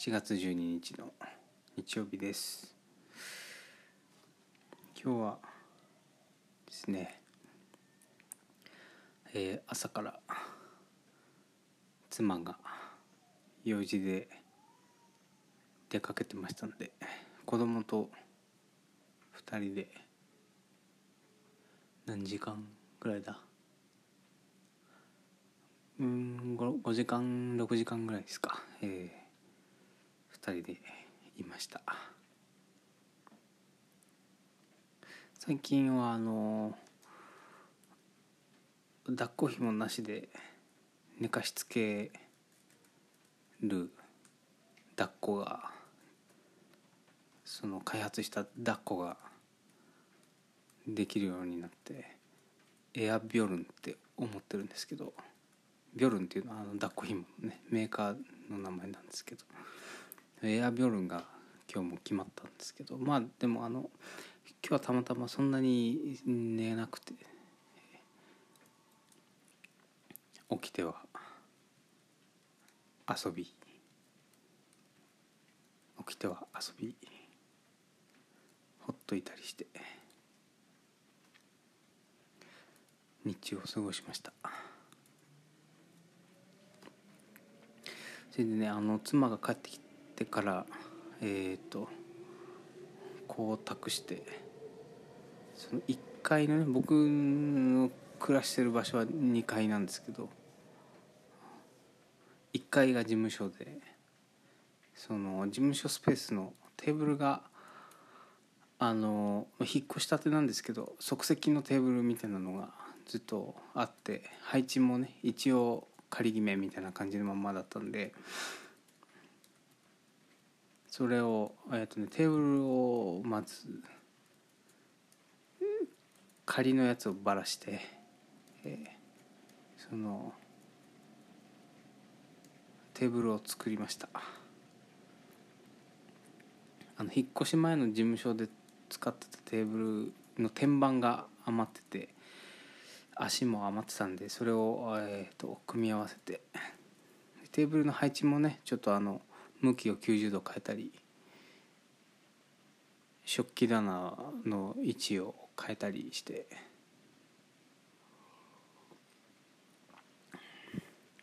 7月12日の日曜日です。今日はですねえー朝から妻が用事で出かけてましたので子供と2人で何時間ぐらいだ？うん 5, 5時間6時間ぐらいですか。えー、2人でいました。最近はあの抱っこひもなしで寝かしつける抱っこがその開発した抱っこができるようになってエアビョルンって思ってるんですけどビョルンっていうのはあの抱っこひものねメーカーの名前なんですけどエアビョルンが今日も決まったんですけどまあでもあの今日はたまたまそんなに寝なくて起きては遊び起きては遊びほっといたりして日中を過ごしました。それでねあの妻が帰ってきてからえっ、とこう託してその1階のね僕の暮らしてる場所は2階なんですけど1階が事務所でその事務所スペースのテーブルがあの引っ越したてなんですけど即席のテーブルみたいなのがずっとあって配置もね一応仮決めみたいな感じのまんまだったんでそれを、えーとね、テーブルをまず仮のやつをばらして、えーそのテーブルを作りました。あの引っ越し前の事務所で使ってたテーブルの天板が余ってて足も余ってたんでそれを、えー、と組み合わせて。テーブルの配置もねちょっとあの向きを90度変えたり食器棚の位置を変えたりして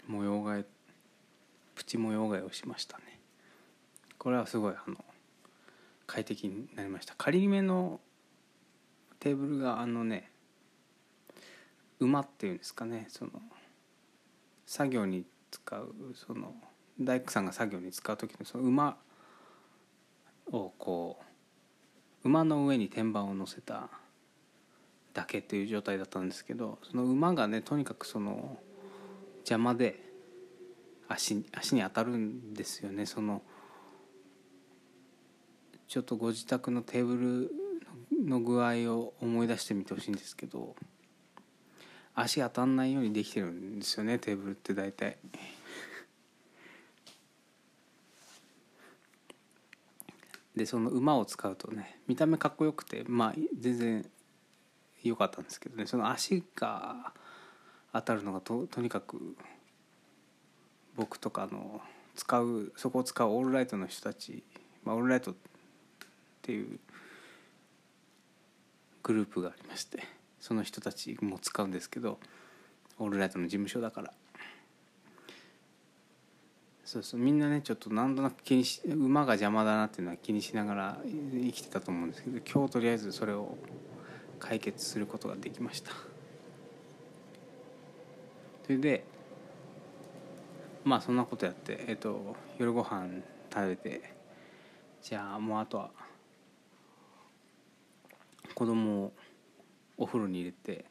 模様替えプチ模様替えをしましたね。これはすごいあの快適になりました。仮めのテーブルがあのね馬っていうんですかねその作業に使うその大工さんが作業に使う時のその馬をこう馬の上に天板を乗せただけっていう状態だったんですけどその馬がねとにかくその邪魔で足足に当たるんですよねそのちょっとご自宅のテーブルの具合を思い出してみてほしいんですけど足当たんないようにできてるんですよねテーブルって大体。でその馬を使うとね見た目かっこよくてまあ全然良かったんですけどねその足が当たるのがととにかく僕とかの使うそこを使うオールライトの人たち、まあ、オールライトっていうグループがありましてその人たちも使うんですけどオールライトの事務所だから。そうそう。みんなねちょっとなんとなく気にし馬が邪魔だなっていうのは気にしながら生きてたと思うんですけど今日とりあえずそれを解決することができました。それでまあそんなことやって、えっと、夜ご飯食べてじゃあもうあとは子供をお風呂に入れて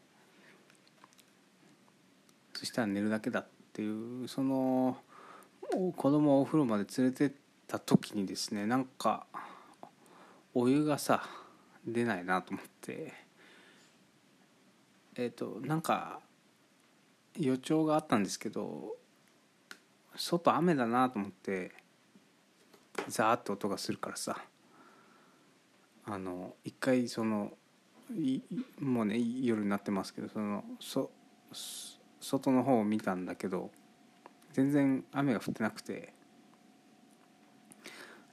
そしたら寝るだけだっていうその子供をお風呂まで連れてった時にですねなんかお湯がさ出ないなと思って。えっ、となんか予兆があったんですけど外雨だなと思ってザーッと音がするからさ。あの一回そのいもうね夜になってますけどそのそ外の方を見たんだけど全然雨が降ってなくて。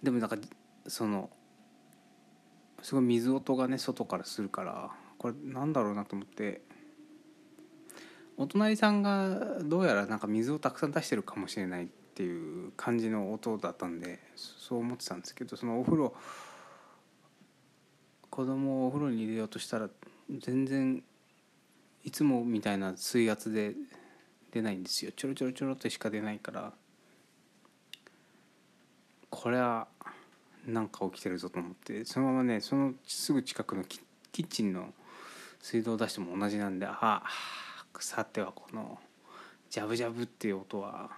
でもなんかそのすごい水音がね外からするからこれなんだろうなと思って。お隣さんがどうやらなんか水をたくさん出してるかもしれないっていう感じの音だったんでそう思ってたんですけどそのお風呂子供をお風呂に入れようとしたら全然いつもみたいな水圧で出ないんですよ。ちょろちょろちょろってしか出ないから。これはなんか起きてるぞと思って。そのままねそのすぐ近くのキッチンの水道を出しても同じなんでああさてはこのジャブジャブっていう音は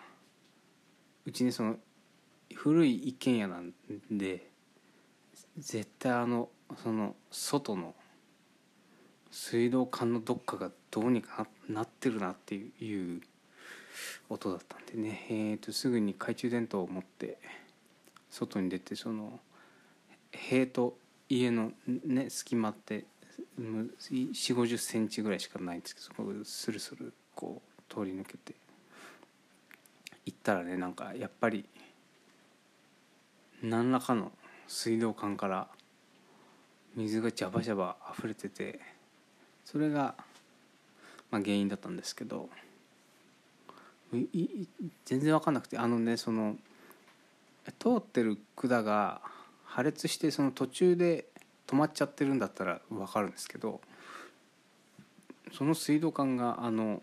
うちねその古い一軒家なんで絶対あのその外の水道管のどっかがどうにかなってるなっていう音だったんでね、えー、とすぐに懐中電灯を持って外に出てその塀と家の、ね、隙間って4 5 0センチぐらいしかないんですけどそこスルスルこう通り抜けて行ったらねなんかやっぱり何らかの水道管から水がジャバジャバ溢れててそれが、まあ、原因だったんですけど全然分かんなくてあのねその通ってる管が破裂してその途中で止まっちゃってるんだったら分かるんですけどその水道管があの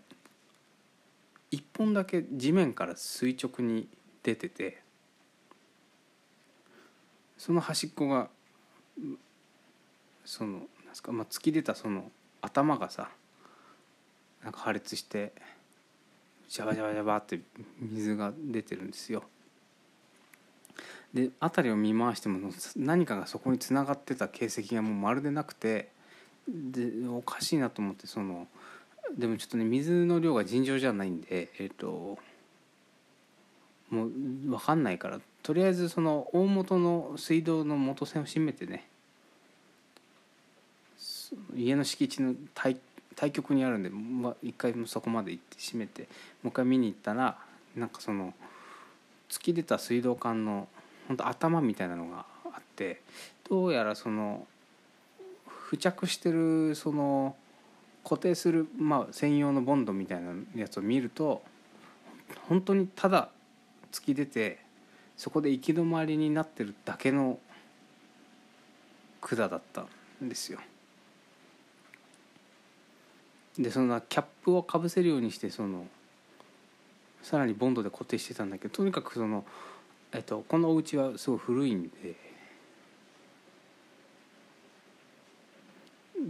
1本だけ地面から垂直に出ててその端っこがそのなんですか、まあ、突き出たその頭がさなんか破裂してジャバジャバジャバって水が出てるんですよ。で辺りを見回しても何かがそこにつながってた形跡がもうまるでなくてでおかしいなと思ってそのでもちょっとね水の量が尋常じゃないんでえっ、ー、ともう分かんないからとりあえずその大元の水道の元栓を閉めてね家の敷地の対対極にあるんで、まあ、一回そこまで行って閉めてもう一回見に行ったらなんかその突き出た水道管の本当頭みたいなのがあってどうやらその付着してるその固定する、まあ、専用のボンドみたいなやつを見ると本当にただ突き出てそこで行き止まりになってるだけの管だったんですよ。でそのキャップをかぶせるようにしてそのさらにボンドで固定してたんだけどとにかくそのえっと、このお家はすごい古いんで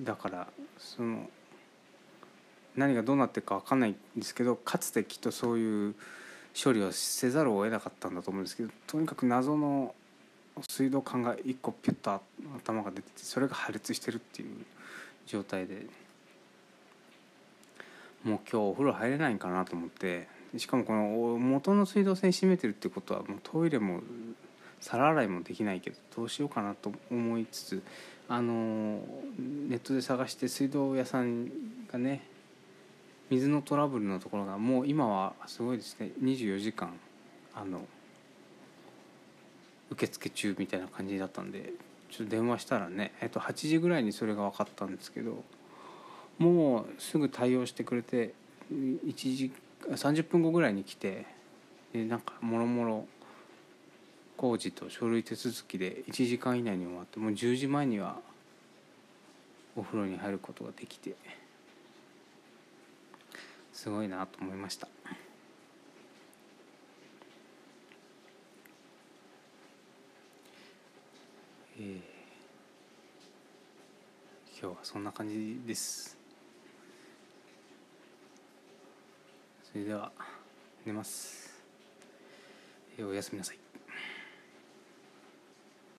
だからその何がどうなってるか分かんないんですけどかつてきっとそういう処理をせざるを得なかったんだと思うんですけどとにかく謎の水道管が1個ピュッと頭が出ててそれが破裂してるっていう状態で。もう今日お風呂入れないんかなと思ってしかもこの元の水道栓閉めてるってことはもうトイレも皿洗いもできないけどどうしようかなと思いつつあのネットで探して水道屋さんがね水のトラブルのところがもう今はすごいですね24時間あの受付中みたいな感じだったんでちょっと電話したらね、えっと、8時ぐらいにそれが分かったんですけどもうすぐ対応してくれて1時30分後ぐらいに来てでなんかもろもろ工事と書類手続きで1時間以内に終わってもう10時前にはお風呂に入ることができてすごいなと思いました。えー、今日はそんな感じです。それでは寝ます、えおやすみなさい。